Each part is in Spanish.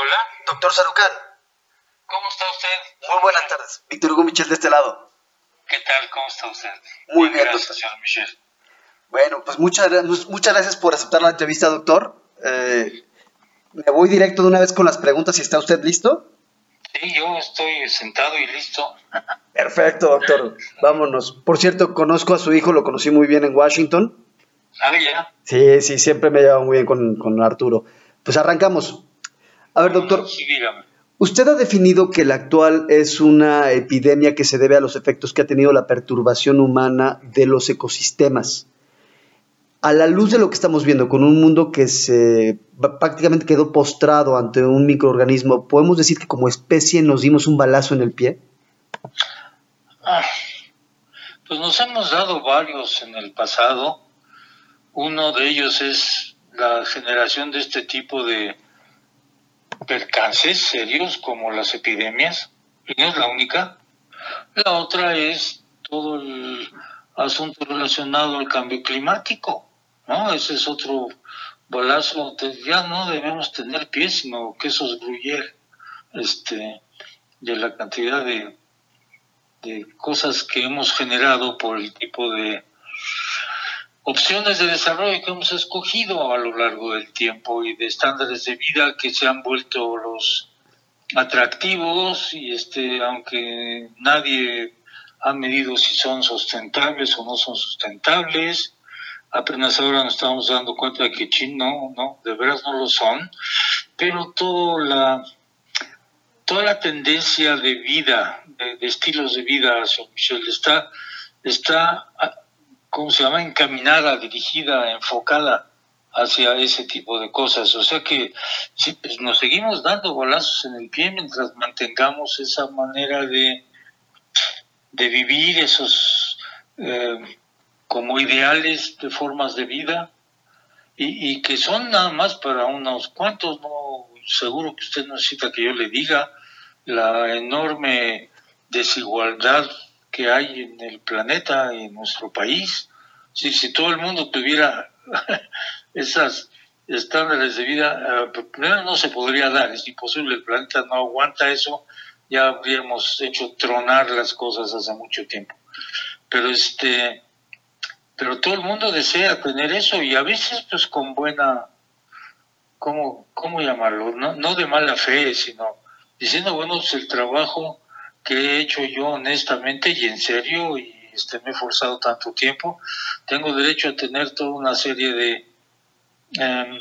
hola. Doctor Sarucán. ¿Cómo está usted? Muy buenas tardes. Víctor Hugo Michel de este lado. ¿Qué tal? ¿Cómo está usted? Muy bien, Gracias, doctor. señor Michel. Bueno, pues muchas, gra- muchas gracias por aceptar la entrevista, doctor. Eh, me voy directo de una vez con las preguntas, si está usted listo. Sí, yo estoy sentado y listo. Perfecto, doctor. Vámonos. Por cierto, conozco a su hijo, lo conocí muy bien en Washington. Ah, ya. Sí, sí, siempre me he llevado muy bien con, con Arturo. Pues arrancamos. A ver, doctor, Sí, dígame. usted ha definido que la actual es una epidemia que se debe a los efectos que ha tenido la perturbación humana de los ecosistemas. A la luz de lo que estamos viendo, con un mundo que se prácticamente quedó postrado ante un microorganismo, ¿podemos decir que como especie nos dimos un balazo en el pie? Ah, pues nos hemos dado varios en el pasado. Uno de ellos es la generación de este tipo de percances serios como las epidemias, y no es la única. La otra es todo el asunto relacionado al cambio climático, ¿no? Ese es otro balazo. Ya no debemos tener pies, sino quesos gruyere, este, de la cantidad de de cosas que hemos generado por el tipo de opciones de desarrollo que hemos escogido a lo largo del tiempo y de estándares de vida que se han vuelto los atractivos y este aunque nadie ha medido si son sustentables o no son sustentables apenas ahora nos estamos dando cuenta de que chin no de veras no lo son pero toda la toda la tendencia de vida, de, de estilos de vida, señor Michel, está, está, ¿cómo se llama?, encaminada, dirigida, enfocada hacia ese tipo de cosas. O sea que sí, pues nos seguimos dando golazos en el pie mientras mantengamos esa manera de, de vivir, esos eh, como ideales de formas de vida, y, y que son nada más para unos cuantos, no seguro que usted necesita que yo le diga la enorme desigualdad que hay en el planeta en nuestro país. Si, si todo el mundo tuviera esas estándares de vida, eh, primero no se podría dar, es imposible, el planeta no aguanta eso, ya habríamos hecho tronar las cosas hace mucho tiempo. Pero este, pero todo el mundo desea tener eso y a veces pues con buena ¿cómo, cómo llamarlo? No, no de mala fe, sino diciendo, bueno, pues el trabajo que he hecho yo honestamente y en serio, y este, me he forzado tanto tiempo, tengo derecho a tener toda una serie de... eh,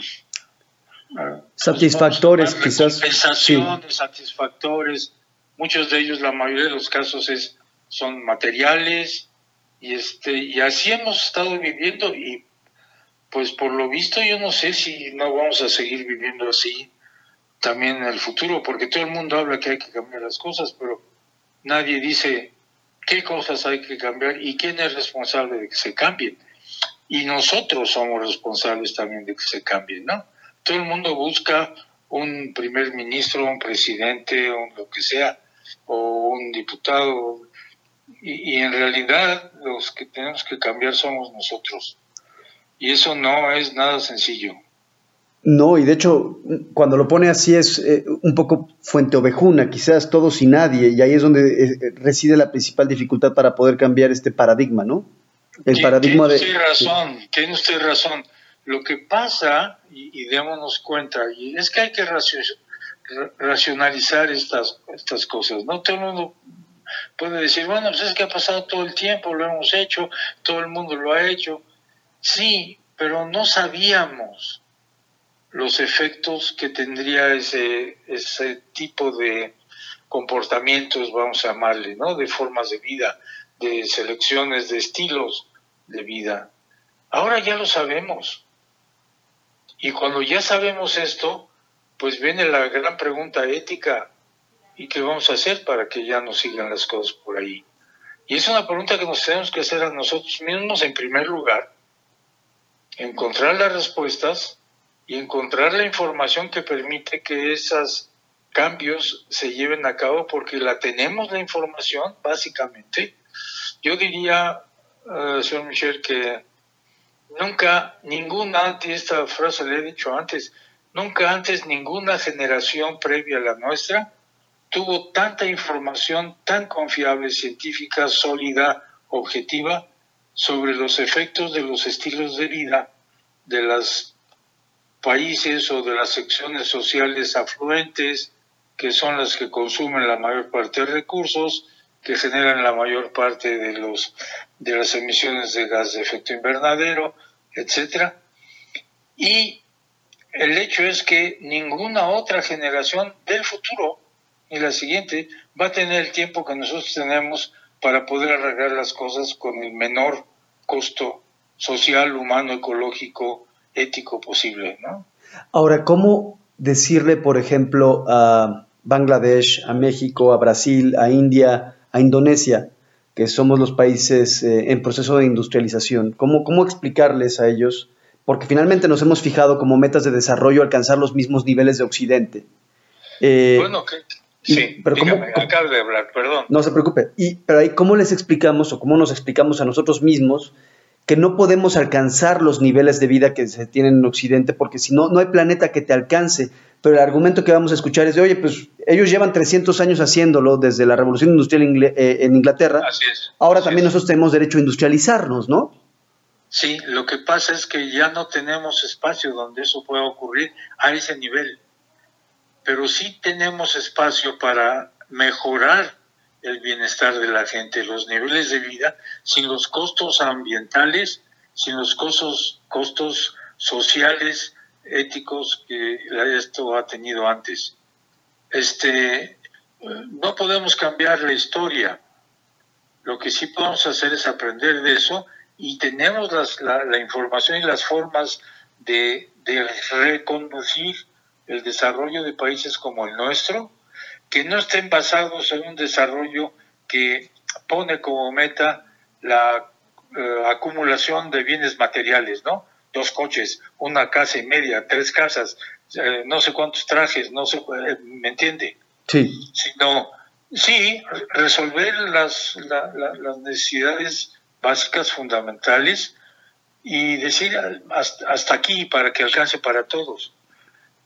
Satisfactores, pues, quizás. Compensaciones, satisfactores. Muchos de ellos, la mayoría de los casos, es, son materiales. Y, este, y así hemos estado viviendo y pues por lo visto yo no sé si no vamos a seguir viviendo así también en el futuro, porque todo el mundo habla que hay que cambiar las cosas, pero nadie dice qué cosas hay que cambiar y quién es responsable de que se cambien. Y nosotros somos responsables también de que se cambien, ¿no? Todo el mundo busca un primer ministro, un presidente, o lo que sea, o un diputado, y, y en realidad los que tenemos que cambiar somos nosotros. Y eso no es nada sencillo. No, y de hecho, cuando lo pone así es eh, un poco fuente ovejuna, quizás todos y nadie, y ahí es donde eh, reside la principal dificultad para poder cambiar este paradigma, ¿no? El paradigma tiene de... usted razón, tiene usted razón. Lo que pasa, y, y démonos cuenta, y es que hay que racio- ra- racionalizar estas, estas cosas, ¿no? Todo el mundo puede decir, bueno, pues es que ha pasado todo el tiempo, lo hemos hecho, todo el mundo lo ha hecho. Sí, pero no sabíamos los efectos que tendría ese, ese tipo de comportamientos, vamos a llamarle, ¿no? De formas de vida, de selecciones, de estilos de vida. Ahora ya lo sabemos. Y cuando ya sabemos esto, pues viene la gran pregunta ética. ¿Y qué vamos a hacer para que ya no sigan las cosas por ahí? Y es una pregunta que nos tenemos que hacer a nosotros mismos en primer lugar, encontrar las respuestas y encontrar la información que permite que esos cambios se lleven a cabo porque la tenemos la información básicamente. Yo diría, uh, señor Michel, que nunca, ninguna, esta frase le he dicho antes, Nunca antes ninguna generación previa a la nuestra tuvo tanta información tan confiable, científica, sólida, objetiva, sobre los efectos de los estilos de vida de los países o de las secciones sociales afluentes, que son las que consumen la mayor parte de recursos, que generan la mayor parte de los de las emisiones de gas de efecto invernadero, etcétera. Y el hecho es que ninguna otra generación del futuro y la siguiente va a tener el tiempo que nosotros tenemos para poder arreglar las cosas con el menor costo social, humano, ecológico, ético posible, ¿no? Ahora, ¿cómo decirle, por ejemplo, a Bangladesh, a México, a Brasil, a India, a Indonesia, que somos los países eh, en proceso de industrialización, ¿cómo, ¿cómo explicarles a ellos? Porque finalmente nos hemos fijado como metas de desarrollo alcanzar los mismos niveles de Occidente. Eh, bueno, Sí, pero ¿cómo, acabo de hablar, perdón. No se preocupe. Y, pero ahí, ¿cómo les explicamos o cómo nos explicamos a nosotros mismos que no podemos alcanzar los niveles de vida que se tienen en Occidente? Porque si no, no hay planeta que te alcance. Pero el argumento que vamos a escuchar es de, oye, pues ellos llevan 300 años haciéndolo desde la revolución industrial eh, en Inglaterra. Así es. Ahora también nosotros tenemos derecho a industrializarnos, ¿no? Sí, lo que pasa es que ya no tenemos espacio donde eso pueda ocurrir a ese nivel pero sí tenemos espacio para mejorar el bienestar de la gente, los niveles de vida, sin los costos ambientales, sin los costos, costos sociales, éticos que esto ha tenido antes. Este, no podemos cambiar la historia. Lo que sí podemos hacer es aprender de eso y tenemos la, información y las formas de, de reconducir el desarrollo de países como el nuestro, que no estén basados en un desarrollo que pone como meta la eh, acumulación de bienes materiales, ¿no? Dos coches, una casa y media, tres casas, eh, no sé cuántos trajes, no sé, eh, ¿me entiende? Sí. Sino, sí, resolver las, las necesidades básicas, fundamentales, y decir hasta aquí para que alcance para todos.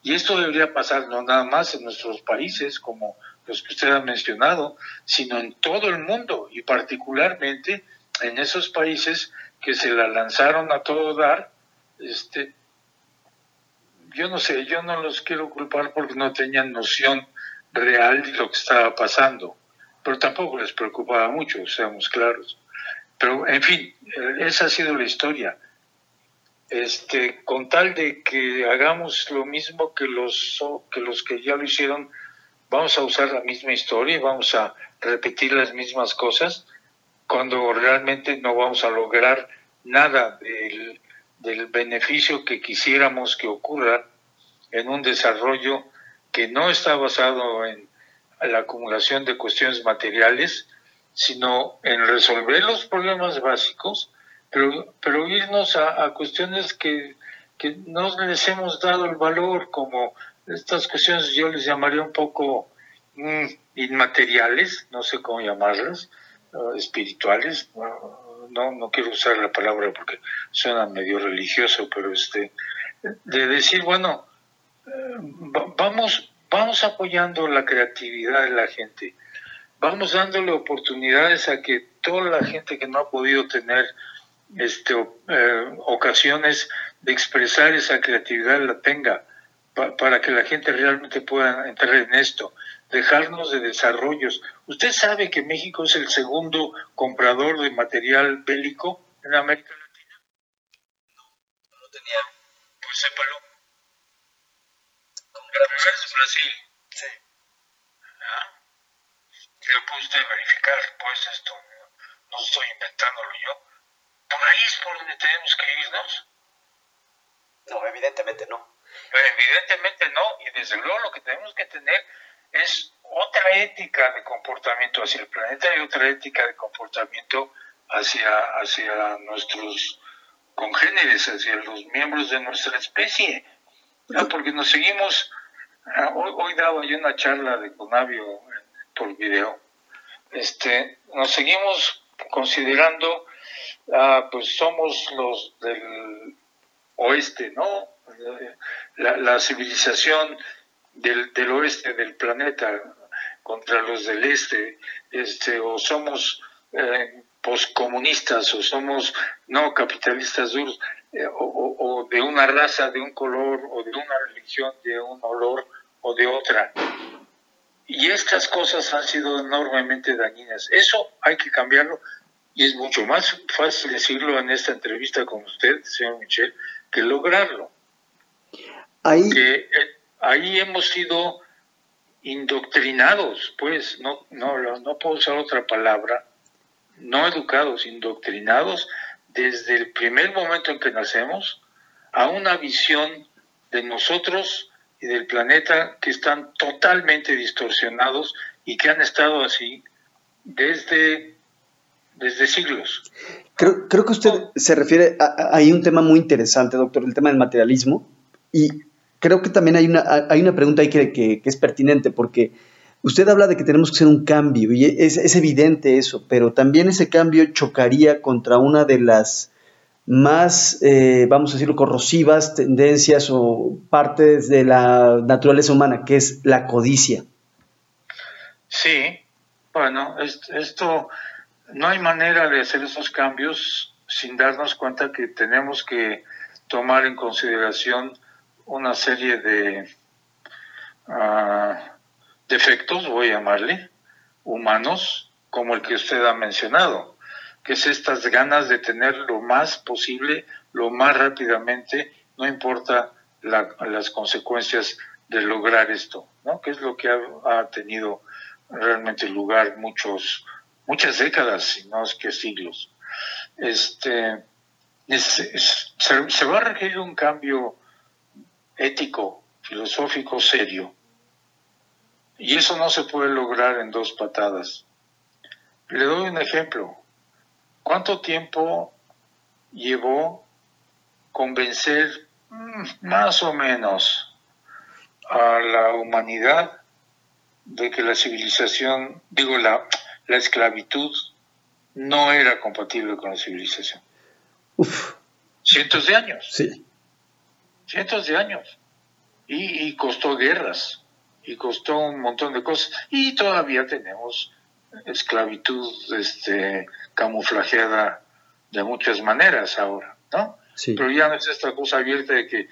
Y esto debería pasar no nada más en nuestros países, como los que usted ha mencionado, sino en todo el mundo y particularmente en esos países que se la lanzaron a todo dar. Este, yo no sé, yo no los quiero culpar porque no tenían noción real de lo que estaba pasando, pero tampoco les preocupaba mucho, seamos claros. Pero, en fin, esa ha sido la historia este, con tal de que hagamos lo mismo que los, que los que ya lo hicieron, vamos a usar la misma historia y vamos a repetir las mismas cosas, cuando realmente no vamos a lograr nada del, del beneficio que quisiéramos que ocurra en un desarrollo que no está basado en la acumulación de cuestiones materiales, sino en resolver los problemas básicos pero, pero irnos a, cuestiones que, que, no les hemos dado el valor, como estas cuestiones yo les llamaría un poco mm, inmateriales, no sé cómo llamarlas, espirituales, no, no quiero usar la palabra porque suena medio religioso, pero este, de decir, bueno, eh, vamos, vamos apoyando la creatividad de la gente, vamos dándole oportunidades a que toda la gente que no ha podido tener este, eh, ocasiones de expresar esa creatividad la tenga para que la gente realmente pueda entrar en esto, dejarnos de desarrollos. ¿Usted sabe que México es el segundo comprador de material bélico en América Latina? No, no lo tenía. Pues sépalo. es Brasil. Sí. ¿Ah? Lo puede usted verificar, pues esto no estoy inventándolo yo por ahí es por donde tenemos que irnos. No, evidentemente no. evidentemente no, y desde luego lo que tenemos que tener es otra ética de comportamiento hacia el planeta y otra ética de comportamiento hacia, hacia nuestros congéneres, hacia los miembros de nuestra especie. Porque nos seguimos, ah, hoy, hoy daba yo una charla de Conavio por video, este, nos seguimos considerando ah, pues somos los del oeste, ¿no? La, civilización del, oeste del planeta contra los del este, este o somos eh, poscomunistas o somos no capitalistas duros, eh, o, o, de una raza, de un color, o de una religión, de un olor o de otra. Y estas cosas han sido enormemente dañinas. Eso hay que cambiarlo y es mucho más fácil decirlo en esta entrevista con usted, señor Michel, que lograrlo. Ahí, que, eh, ahí hemos sido indoctrinados, pues, no, no, no puedo usar otra palabra, no educados, indoctrinados desde el primer momento en que nacemos a una visión de nosotros y del planeta que están totalmente distorsionados y que han estado así desde, desde siglos. Creo, creo que usted se refiere a, un tema muy interesante, doctor, el tema del materialismo. Y creo que también hay una, hay una pregunta ahí que, que, es pertinente, porque usted habla de que tenemos que hacer un cambio, y es, es evidente eso, pero también ese cambio chocaría contra una de las más, eh, vamos a decirlo, corrosivas tendencias o partes de la naturaleza humana, que es la codicia. Sí, bueno, esto no hay manera de hacer esos cambios sin darnos cuenta que tenemos que tomar en consideración una serie de uh, defectos, voy a llamarle, humanos, como el que usted ha mencionado que es estas ganas de tener lo más posible, lo más rápidamente, no importa las consecuencias de lograr esto, ¿no? Que es lo que ha, tenido realmente lugar muchos, muchas décadas, si no es que siglos. Este, se va a requerir un cambio ético, filosófico serio. Y eso no se puede lograr en dos patadas. Le doy un ejemplo. ¿Cuánto tiempo llevó convencer mm, más o menos a la humanidad de que la civilización, digo, la, la esclavitud no era compatible con la civilización? Uf. Cientos de años. Sí. Cientos de años. Y, y costó guerras, y costó un montón de cosas. Y todavía tenemos esclavitud este, camuflajeada de muchas maneras ahora, ¿no? Pero ya no es esta cosa abierta de que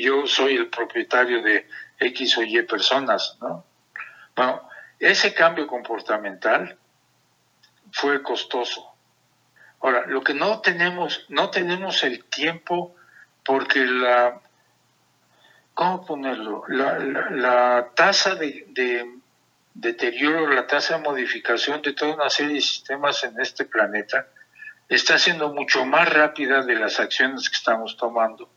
yo, soy el propietario de X o Y personas, ¿no? Bueno, ese cambio comportamental fue costoso. Ahora, lo que no tenemos, no tenemos el tiempo porque la, ¿cómo ponerlo? La, tasa de, deterioro, la tasa de modificación de toda una serie de sistemas en este planeta está siendo mucho más rápida de las acciones que estamos tomando.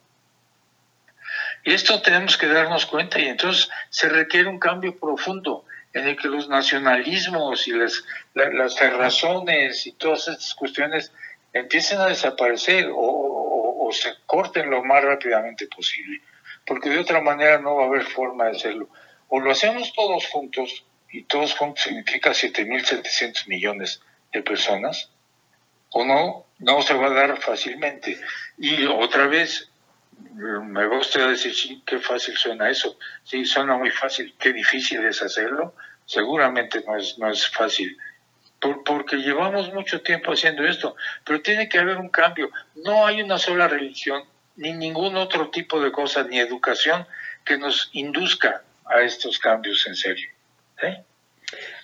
Y esto tenemos que darnos cuenta y entonces se requiere un cambio profundo en el que los nacionalismos y las, las razones y todas estas cuestiones empiecen a desaparecer o, o se corten lo más rápidamente posible, porque de otra manera no va a haber forma de hacerlo. O lo hacemos todos juntos y todos juntos significa 7.700 millones de personas, o no, no se va a dar fácilmente. Y otra vez, me gusta decir, sí, qué fácil suena eso. Sí, suena muy fácil, qué difícil es hacerlo. Seguramente no es, no es fácil, porque llevamos mucho tiempo haciendo esto, pero tiene que haber un cambio. No hay una sola religión, ni ningún otro tipo de cosa, ni educación que nos induzca a estos cambios en serio.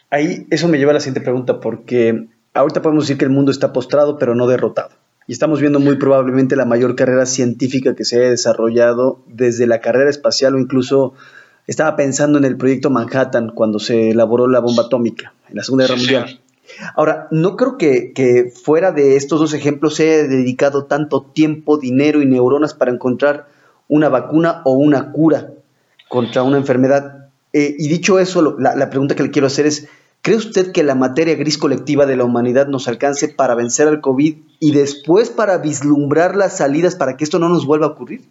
Ahí eso me lleva a la siguiente pregunta, porque ahorita podemos decir que el mundo está postrado, pero no derrotado. Y estamos viendo muy probablemente la mayor carrera científica que se haya desarrollado desde la carrera espacial o incluso estaba pensando en el proyecto Manhattan cuando se elaboró la bomba atómica en la Segunda Guerra Mundial. Ahora, no creo que, que, fuera de estos dos ejemplos se haya dedicado tanto tiempo, dinero y neuronas para encontrar una vacuna o una cura contra una enfermedad. Eh, y dicho eso, la, pregunta que le quiero hacer es, ¿cree usted que la materia gris colectiva de la humanidad nos alcance para vencer al COVID y después para vislumbrar las salidas para que esto no nos vuelva a ocurrir?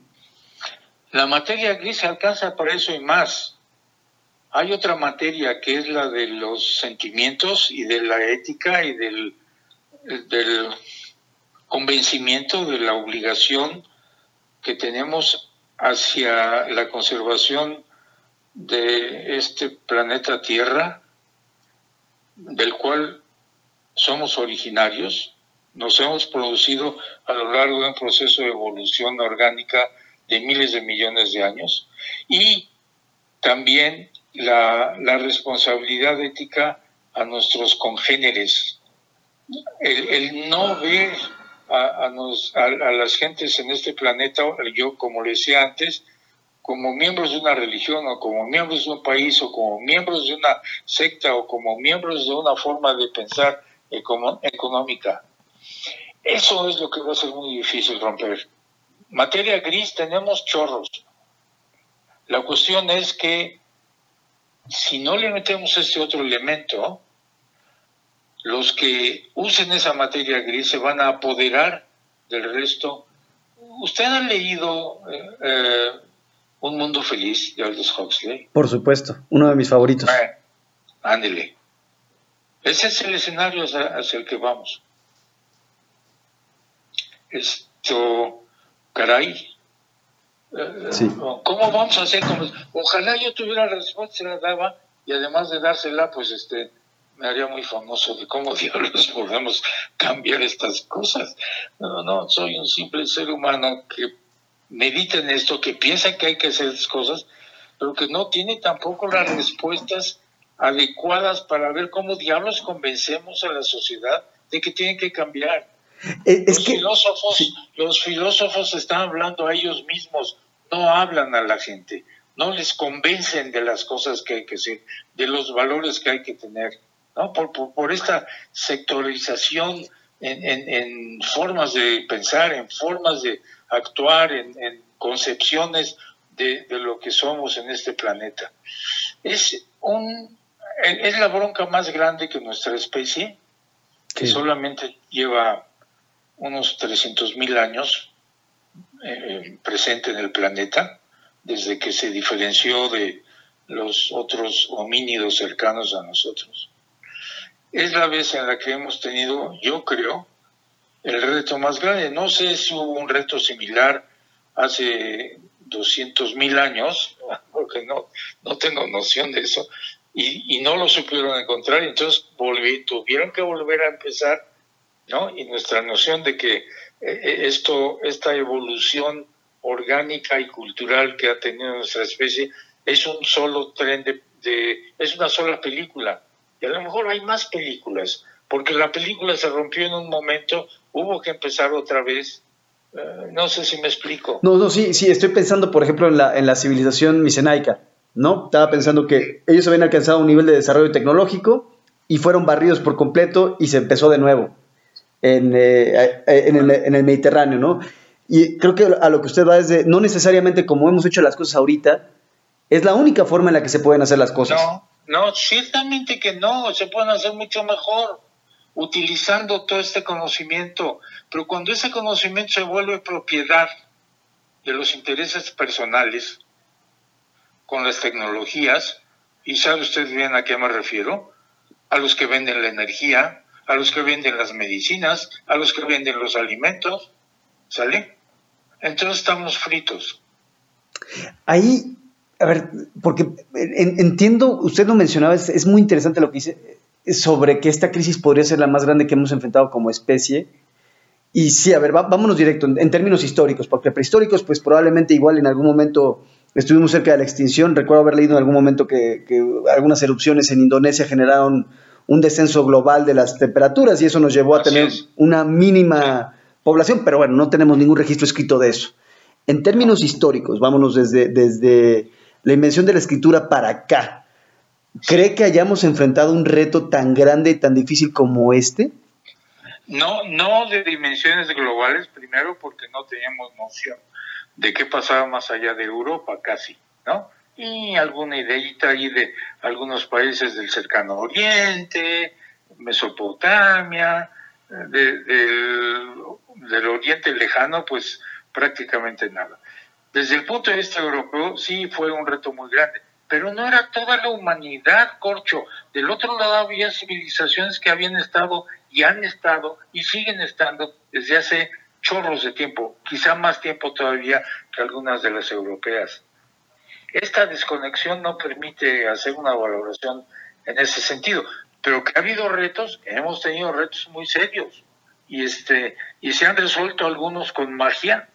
La materia gris se alcanza para eso y más. Hay otra materia que es la de los sentimientos y de la ética y del, del convencimiento de la obligación que tenemos hacia la conservación de este planeta Tierra, del cual somos originarios, nos hemos producido a lo largo de un proceso de evolución orgánica de miles de millones de años, y también la, responsabilidad ética a nuestros congéneres. El, no ver a, a, las gentes en este planeta, yo como le decía antes, como miembros de una religión o como miembros de un país o como miembros de una secta o como miembros de una forma de pensar económica. Eso es lo que va a ser muy difícil romper. Materia gris tenemos chorros. La cuestión es que si no le metemos este otro elemento, los que usen esa materia gris se van a apoderar del resto. ¿Usted ha leído eh, eh, Un Mundo Feliz de Aldous Huxley? Por supuesto, uno de mis favoritos. ándele. Ese es el escenario hacia el que vamos. Esto, caray, ¿Cómo vamos a hacer? Ojalá yo tuviera la respuesta, se la daba, y además de dársela, pues este me haría muy famoso de cómo diablos podemos cambiar estas cosas. No, no, soy un simple ser humano que medita en esto, que piensa que hay que hacer estas cosas, pero que no tiene tampoco las respuestas adecuadas para ver cómo diablos convencemos a la sociedad de que tienen que cambiar. Eh, los, filósofos, los filósofos están hablando a ellos mismos, no hablan a la gente, no les convencen de las cosas que hay que hacer, de los valores que hay que tener, ¿no? por, por, esta sectorización en, formas de pensar, en formas de actuar, en, concepciones de, lo que somos en este planeta. Es, un, es la bronca más grande que nuestra especie, que solamente lleva unos 300 mil años eh, presente en el planeta, desde que se diferenció de los otros homínidos cercanos a nosotros. Es la vez en la que hemos tenido, yo creo, el reto más grande. No sé si hubo un reto similar hace 200 mil años, porque no, no tengo noción de eso, y, y no lo supieron encontrar, entonces volví, tuvieron que volver a empezar y nuestra noción de que eh, eh, esto, esta evolución orgánica y cultural que ha tenido nuestra especie es un solo tren de, es una sola película. Y a lo mejor hay más películas, porque la película se rompió en un momento, hubo que empezar otra vez. Eh, no sé si me explico. No, no, sí, sí, estoy pensando, por ejemplo, en la, en la civilización micenaica, ¿no? Estaba pensando que ellos habían alcanzado un nivel de desarrollo tecnológico y fueron barridos por completo y se empezó de nuevo. Eh, en, el, Mediterráneo, ¿no? Y creo que a lo que usted va es de, no necesariamente como hemos hecho las cosas ahorita, es la única forma en la que se pueden hacer las cosas. No, no, ciertamente que no, se pueden hacer mucho mejor utilizando todo este conocimiento, pero cuando ese conocimiento se vuelve propiedad de los intereses personales con las tecnologías, y sabe usted bien a qué me refiero, a los que venden la energía, a los que venden las medicinas, a los que venden los alimentos, ¿sale? Entonces estamos fritos. Ahí, a ver, porque entiendo, usted lo mencionaba, es, muy interesante lo que dice sobre que esta crisis podría ser la más grande que hemos enfrentado como especie. Y sí, a ver, vámonos directo, en, términos históricos, porque prehistóricos, pues probablemente igual en algún momento estuvimos cerca de la extinción. Recuerdo haber leído en algún momento que, que algunas erupciones en Indonesia generaron un descenso global de las temperaturas y eso nos llevó a tener una mínima población, pero bueno, no tenemos ningún registro escrito de eso. En términos históricos, vámonos desde, desde la invención de la escritura para acá, ¿cree que hayamos enfrentado un reto tan grande y tan difícil como este? No, no de dimensiones globales, primero porque no teníamos noción de qué pasaba más allá de Europa casi, ¿no? y alguna ideita ahí de algunos países del cercano oriente, Mesopotamia, del, del oriente lejano, pues prácticamente nada. Desde el punto de vista europeo sí fue un reto muy grande, pero no era toda la humanidad, Corcho. Del otro lado había civilizaciones que habían estado y han estado y siguen estando desde hace chorros de tiempo, quizá más tiempo todavía que algunas de las europeas. Esta desconexión no permite hacer una valoración en ese sentido, pero que ha habido retos, hemos tenido retos muy serios y este y se han resuelto algunos con magia,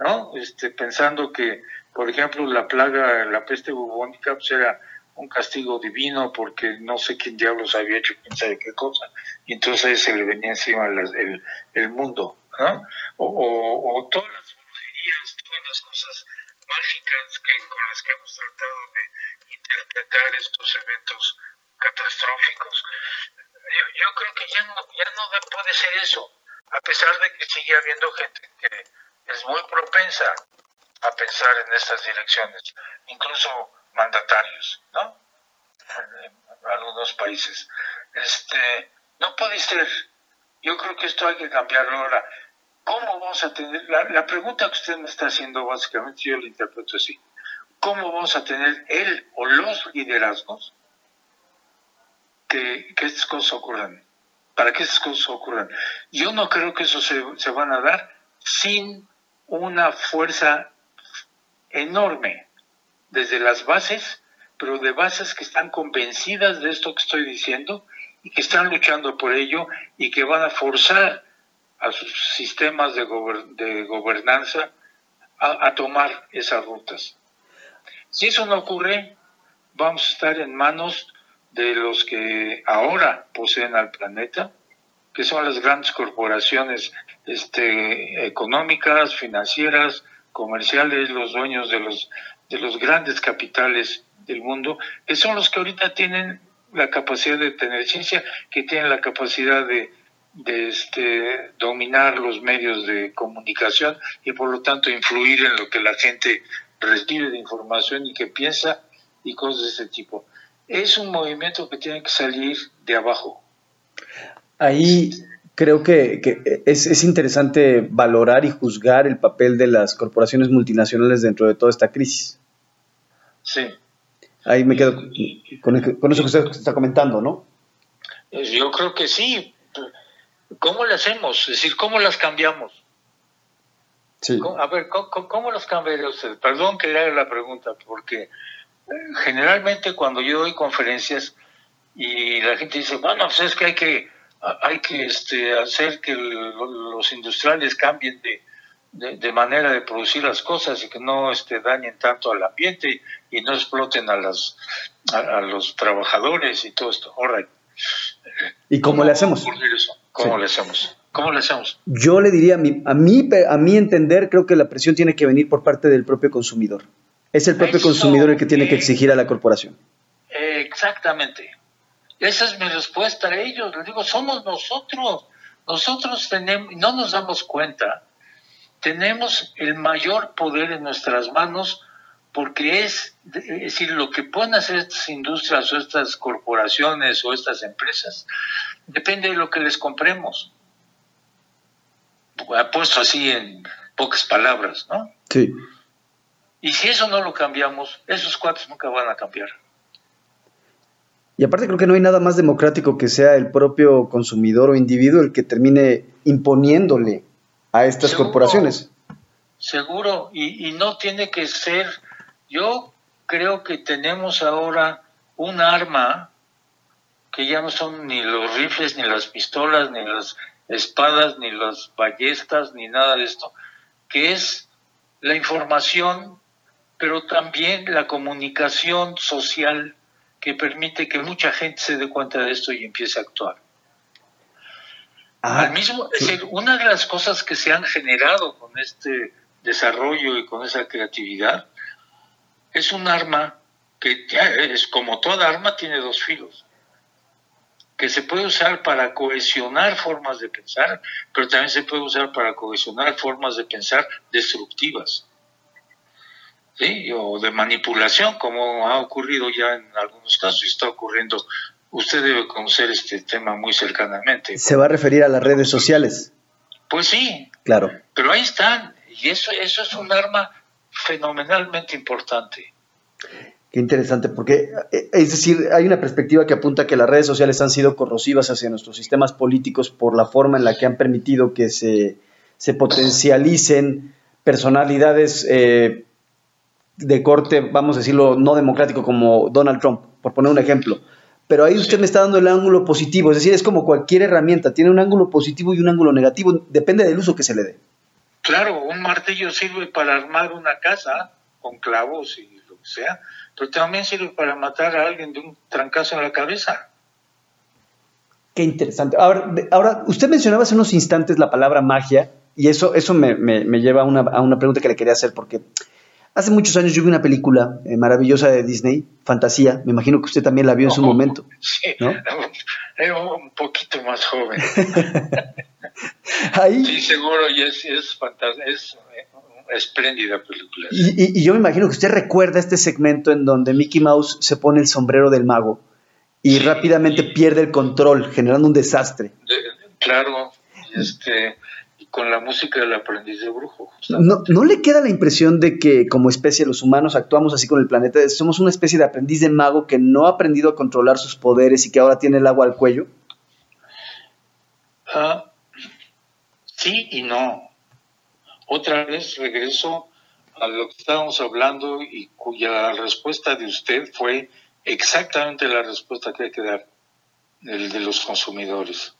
¿no? Este pensando que, por ejemplo, la plaga, la peste bubónica pues era un castigo divino porque no sé quién diablos había hecho quién sabe qué cosa y entonces se le venía encima el, el mundo, ¿no? O, todas las brujerías, todas las cosas mágicas que, con las que hemos tratado de interpretar estos eventos catastróficos. Yo, yo creo que ya no, ya no puede ser eso, a pesar de que sigue habiendo gente que es muy propensa a pensar en estas direcciones, incluso mandatarios, ¿no? En algunos países. Este, no puede ser. Yo creo que esto hay que cambiarlo ahora. ¿Cómo vamos a tener, la, pregunta que usted me está haciendo básicamente, yo la interpreto así, ¿cómo vamos a tener él o los liderazgos que, que estas cosas ocurran? Para que estas cosas ocurran. Yo no creo que eso se, se van a dar sin una fuerza enorme desde las bases, pero de bases que están convencidas de esto que estoy diciendo y que están luchando por ello y que van a forzar a sus sistemas de, de gobernanza a, tomar esas rutas. Si eso no ocurre, vamos a estar en manos de los que ahora poseen al planeta, que son las grandes corporaciones este, económicas, financieras, comerciales, los dueños de los, de los grandes capitales del mundo, que son los que ahorita tienen la capacidad de tener ciencia, que tienen la capacidad de, de este, dominar los medios de comunicación y por lo tanto influir en lo que la gente recibe de información y que piensa y cosas de ese tipo. Es un movimiento que tiene que salir de abajo. Ahí creo que, es, es, interesante valorar y juzgar el papel de las corporaciones multinacionales dentro de toda esta crisis. Sí. Ahí me quedo con, con eso que usted está comentando, ¿no? Yo creo que sí, ¿Cómo le hacemos? Es decir, ¿cómo las cambiamos? Sí. A ver, ¿cómo, las cambiaría usted? Perdón que le haga la pregunta, porque eh, generalmente cuando yo doy conferencias y la gente dice, bueno, pues es que hay que, hay que este, hacer que los industriales cambien de, de, manera de producir las cosas y que no este, dañen tanto al ambiente y no exploten a, las, a, los trabajadores y todo esto. All ¿Y cómo, le hacemos? ¿Cómo le hacemos? ¿Cómo le hacemos? Yo le diría, a mí, a mí, a mí entender, creo que la presión tiene que venir por parte del propio consumidor. Es el propio consumidor el que tiene que exigir a la corporación. exactamente. Esa es mi respuesta a ellos. Les digo, somos nosotros. Nosotros tenemos, no nos damos cuenta, tenemos el mayor poder en nuestras manos porque es, es decir, lo que pueden hacer estas industrias o estas corporaciones o estas empresas depende de lo que les compremos. Puesto así en pocas palabras, ¿no? Sí. Y si eso no lo cambiamos, esos cuates nunca van a cambiar. Y aparte creo que no hay nada más democrático que sea el propio consumidor o individuo el que termine imponiéndole a estas corporaciones. Seguro, y, y no tiene que ser yo creo que tenemos ahora un arma que ya no son ni los rifles, ni las pistolas, ni las espadas, ni las ballestas, ni nada de esto, que es la información, pero también la comunicación social que permite que mucha gente se dé cuenta de esto y empiece a actuar. Ah, Al mismo, es decir, una de las cosas que se han generado con este desarrollo y con esa creatividad es un arma que es como toda arma tiene dos filos, que se puede usar para cohesionar formas de pensar, pero también se puede usar para cohesionar formas de pensar destructivas. ¿Sí? o de manipulación, como ha ocurrido ya en algunos casos y está ocurriendo. Usted debe conocer este tema muy cercanamente. ¿Se va a referir a las redes sociales? Pues sí. Claro. Pero ahí están, y eso, eso es un arma fenomenalmente importante. Qué interesante, porque eh, es decir, hay una perspectiva que apunta que las redes sociales han sido corrosivas hacia nuestros sistemas políticos por la forma en la que han permitido que se, se potencialicen personalidades eh, de corte, vamos a decirlo, no democrático como Donald Trump, por poner un ejemplo. Pero ahí usted me está dando el ángulo positivo, es decir, es como cualquier herramienta, tiene un ángulo positivo y un ángulo negativo, depende del uso que se le dé. Claro, un martillo sirve para armar una casa con clavos y lo que sea, pero también sirve para matar a alguien de un trancazo en la cabeza. Qué interesante. Ahora, ahora usted mencionaba hace unos instantes la palabra magia y eso, eso me, lleva a una, a una, pregunta que le quería hacer porque hace muchos años yo vi una película eh, maravillosa de Disney, Fantasía, me imagino que usted también la vio en su momento. Sí, ¿no? un poquito más joven. Ahí, sí, seguro, y es, es, es eh, espléndida película. Y, y, yo me imagino que usted recuerda este segmento en donde Mickey Mouse se pone el sombrero del mago y rápidamente pierde el control, generando un desastre. claro, este, con la música del aprendiz de brujo. No, ¿No le queda la impresión de que como especie los humanos actuamos así con el planeta? ¿Somos una especie de aprendiz de mago que no ha aprendido a controlar sus poderes y que ahora tiene el agua al cuello? Ah, sí y no. Otra vez regreso a lo que estábamos hablando y cuya respuesta de usted fue exactamente la respuesta que hay que dar, el de los consumidores.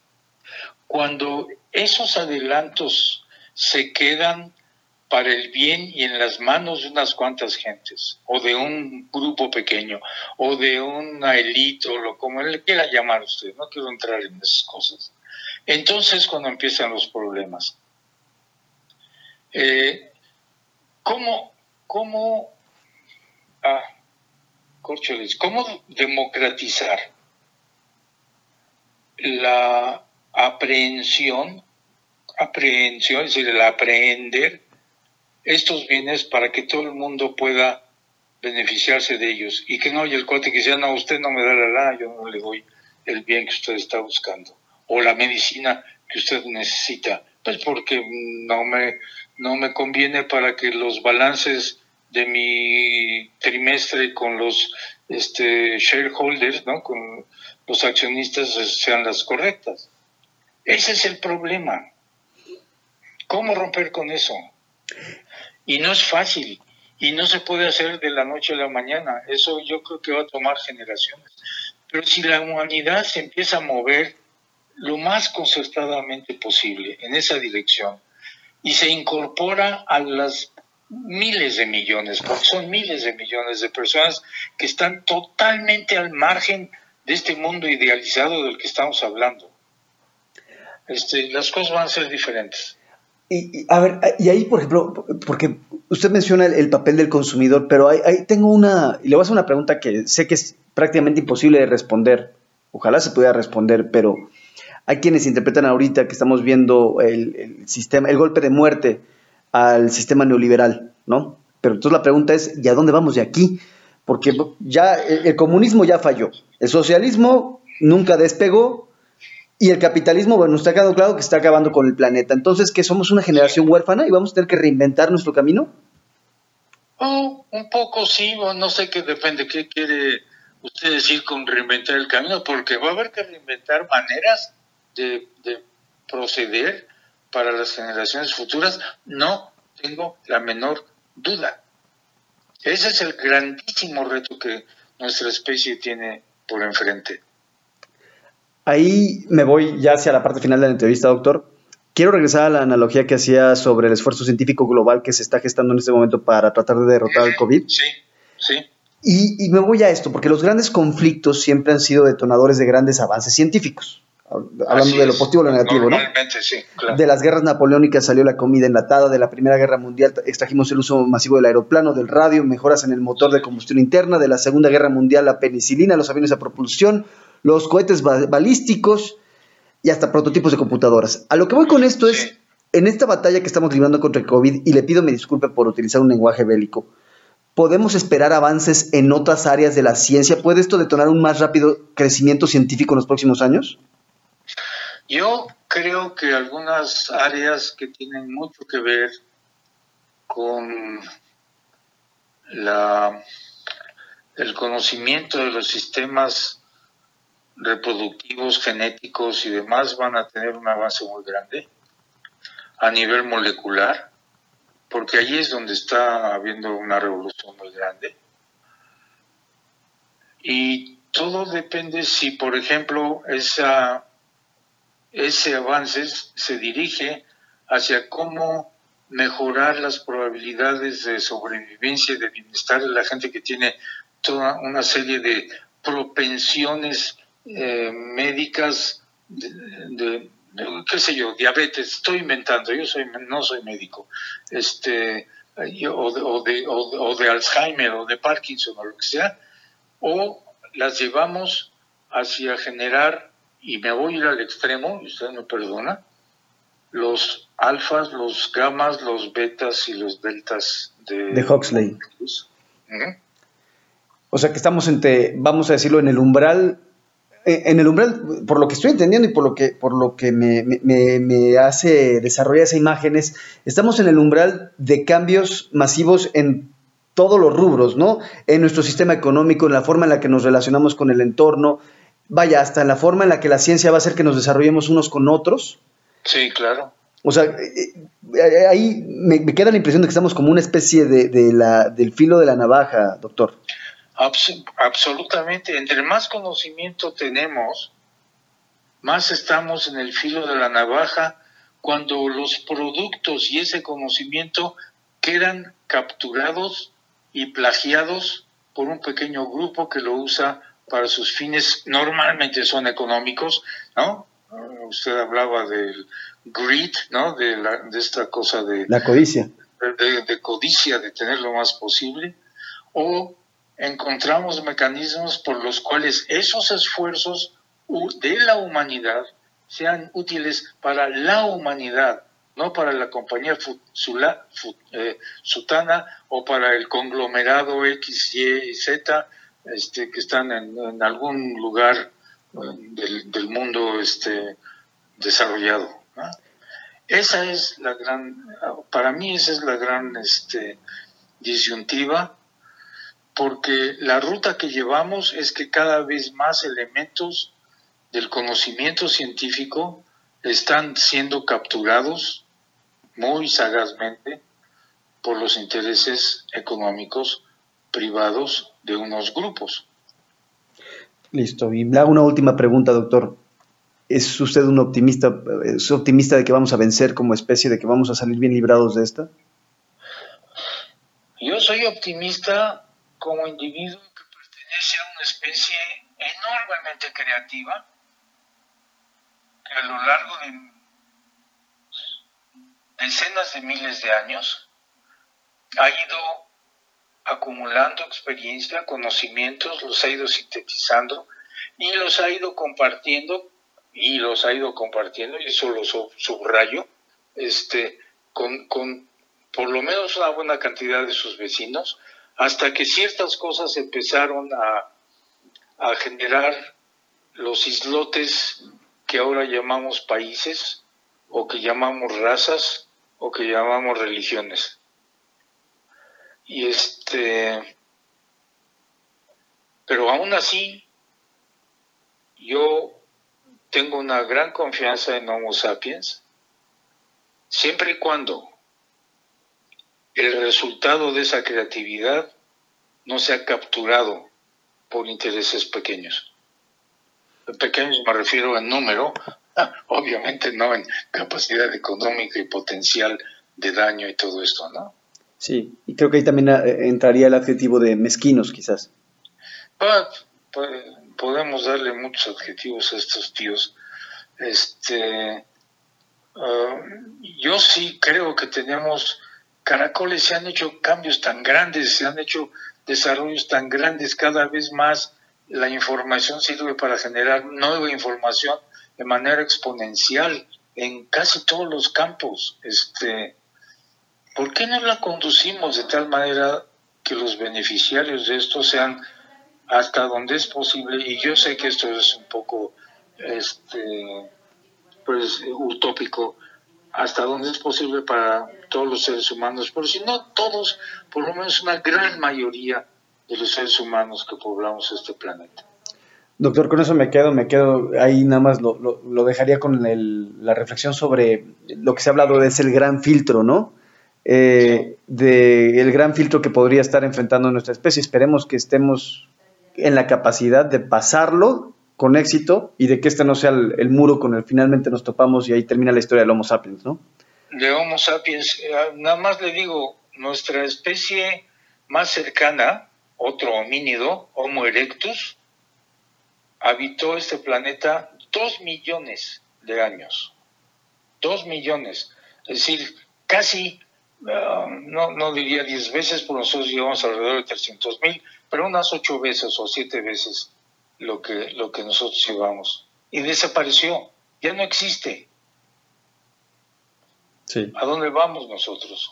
Cuando esos adelantos se quedan para el bien y en las manos de unas cuantas gentes, o de un grupo pequeño, o de una élite, o lo como le quiera llamar usted, no quiero entrar en esas cosas. Entonces cuando empiezan los problemas. Eh, ¿Cómo, cómo ah, ¿cómo democratizar la aprehensión, aprehensión, es decir, el aprehender estos bienes para que todo el mundo pueda beneficiarse de ellos y que no haya el cuate que dice, no, usted no me da la lana, yo no le doy el bien que usted está buscando o la medicina que usted necesita, pues porque no me, no me conviene para que los balances de mi trimestre con los este, shareholders, ¿no? con los accionistas sean las correctas. Ese es el problema. ¿Cómo romper con eso? Y no es fácil, y no se puede hacer de la noche a la mañana. Eso yo creo que va a tomar generaciones. Pero si la humanidad se empieza a mover lo más concertadamente posible en esa dirección y se incorpora a las miles de millones, porque son miles de millones de personas que están totalmente al margen de este mundo idealizado del que estamos hablando. Este, las cosas van a ser diferentes. Y, a ver, y ahí, por ejemplo, porque usted menciona el, papel del consumidor, pero ahí, tengo una, y le voy a hacer una pregunta que sé que es prácticamente imposible de responder. Ojalá se pudiera responder, pero hay quienes interpretan ahorita que estamos viendo el, el sistema, el golpe de muerte al sistema neoliberal, ¿no? Pero entonces la pregunta es, ¿y a dónde vamos de aquí? Porque ya el, comunismo ya falló, el socialismo nunca despegó y el capitalismo, bueno, está quedando claro que está acabando con el planeta. Entonces, ¿qué somos una generación huérfana y vamos a tener que reinventar nuestro camino? Oh, un poco sí, no sé qué depende, qué quiere usted decir con reinventar el camino, porque va a haber que reinventar maneras de proceder para las generaciones futuras, no tengo la menor duda. Ese es el grandísimo reto que nuestra especie tiene por enfrente. Ahí me voy ya hacia la parte final de la entrevista, doctor. Quiero regresar a la analogía que hacía sobre el esfuerzo científico global que se está gestando en este momento para tratar de derrotar al COVID. Sí, sí. Y, y, me voy a esto, porque los grandes conflictos siempre han sido detonadores de grandes avances científicos hablando de lo positivo y lo negativo, ¿no? Sí, De las guerras napoleónicas salió la comida enlatada, de la Primera Guerra Mundial extrajimos el uso masivo del aeroplano, del radio, mejoras en el motor de combustión interna, de la Segunda Guerra Mundial la penicilina, los aviones a propulsión, los cohetes balísticos y hasta prototipos de computadoras. A lo que voy con esto es, en esta batalla que estamos librando contra el COVID, y le pido me disculpe por utilizar un lenguaje bélico, ¿podemos esperar avances en otras áreas de la ciencia? ¿Puede esto detonar un más rápido crecimiento científico en los próximos años? Yo creo que algunas áreas que tienen mucho que ver con la, el conocimiento de los sistemas reproductivos, genéticos y demás van a tener un avance muy grande. a nivel molecular, porque allí es donde está habiendo una revolución muy grande. Y todo depende si, por ejemplo, ese avance se dirige hacia cómo mejorar las probabilidades de sobrevivencia y de bienestar de la gente que tiene toda una serie de propensiones eh, médicas de, qué sé yo, diabetes, estoy inventando, yo soy no soy médico, este o de, o de, o de Alzheimer o de Parkinson o lo que sea, o las llevamos hacia generar, y me voy a ir al extremo, y usted me perdona, los alfas, los gamas, los betas y los deltas de, de Huxley. O sea que estamos entre, vamos a decirlo, en el umbral, en el umbral, por lo que estoy entendiendo y por lo que, por lo que me, me, me hace desarrollar esa imagen, es, estamos en el umbral de cambios masivos en todos los rubros, ¿no? En nuestro sistema económico, en la forma en la que nos relacionamos con el entorno, vaya, hasta en la forma en la que la ciencia va a hacer que nos desarrollemos unos con otros. Sí, claro. O sea, eh, eh, ahí me, queda la impresión de que estamos como una especie de, la, del filo de la navaja, doctor. Absolutamente. Entre más conocimiento tenemos, más estamos en el filo de la navaja cuando los productos y ese conocimiento quedan capturados y plagiados por un pequeño grupo que lo usa para sus fines, normalmente son económicos, ¿no? Usted hablaba del greed, ¿no? De, la, de esta cosa de... La codicia. De, codicia, de tener lo más posible. O encontramos mecanismos por los cuales esos esfuerzos de la humanidad sean útiles para la humanidad, no para la compañía eh, Sutana o para el conglomerado X, Y Z este, que están en, algún lugar eh, del, mundo este, desarrollado. Esa es la gran, para mí esa es la gran este, disyuntiva, porque la ruta que llevamos es que cada vez más elementos del conocimiento científico están siendo capturados muy sagazmente por los intereses económicos privados de unos grupos. Listo. Y le hago una última pregunta, doctor. ¿Es usted un optimista, es optimista de que vamos a vencer como especie, de que vamos a salir bien librados de esta? Yo soy optimista como individuo que pertenece a una especie enormemente creativa que a lo largo de decenas de miles de años, ha ido acumulando experiencia, conocimientos, los ha ido sintetizando y los ha ido compartiendo y los ha ido compartiendo, y eso lo subrayo, este, con, con por lo menos una buena cantidad de sus vecinos, hasta que ciertas cosas empezaron a, generar los islotes que ahora llamamos países o que llamamos razas, o que llamamos religiones. Y este, pero aún así, yo tengo una gran confianza en Homo sapiens, siempre y cuando el resultado de esa creatividad no sea capturado por intereses pequeños. Pequeños me refiero en número, obviamente no en capacidad económica y potencial de daño y todo esto, ¿no? Sí, y creo que ahí también eh, entraría el adjetivo de mezquinos, quizás. Ah, pues, podemos darle muchos adjetivos a estos tíos. Este, ah, yo sí creo que tenemos caracoles, se han hecho cambios tan grandes, se han hecho desarrollos tan grandes, cada vez más la información sirve para generar nueva información de manera exponencial en casi todos los campos. Este, ¿Por qué no la conducimos de tal manera que los beneficiarios de esto sean hasta donde es posible? Y yo sé que esto es un poco este, pues, utópico, hasta donde es posible para todos los seres humanos, pero si no todos, por lo menos una gran mayoría de los seres humanos que poblamos este planeta. Doctor, con eso me quedo, me quedo ahí nada más lo, lo, dejaría con la reflexión sobre lo que se ha hablado de es el gran filtro, ¿no? Eh, de el gran filtro que podría estar enfrentando nuestra especie. Esperemos que estemos en la capacidad de pasarlo con éxito y de que este no sea el, muro con el finalmente nos topamos y ahí termina la historia del Homo sapiens, ¿no? De Homo sapiens, eh, nada más le digo, nuestra especie más cercana, otro homínido, Homo erectus, habitó este planeta dos millones de años. Dos millones. Es decir, casi, uh, no, no diría diez veces, por nosotros llevamos alrededor de 300 mil, pero unas ocho veces o siete veces lo que, lo que nosotros llevamos. Y desapareció, ya no existe. Sí. ¿A dónde vamos nosotros?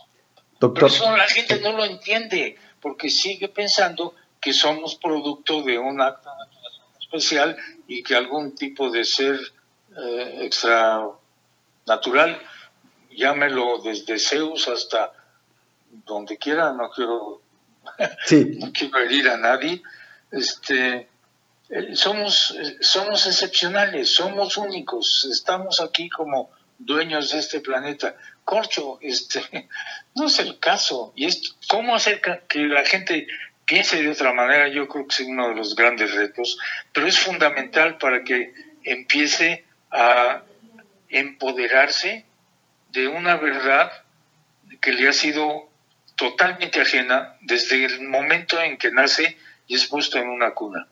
Doctor. Pero eso la gente no lo entiende, porque sigue pensando que somos producto de un acto especial y que algún tipo de ser eh, extra natural, llámelo desde Zeus hasta donde quiera, no quiero, no quiero herir a nadie, este, somos, eh, somos excepcionales, somos únicos, estamos aquí como dueños de este planeta. Corcho, este, no es el caso. Y es cómo hacer que la gente piense de otra manera, yo creo que es uno de los grandes retos, pero es fundamental para que empiece a empoderarse de una verdad que le ha sido totalmente ajena desde el momento en que nace y es puesto en una cuna.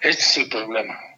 Este es el problema.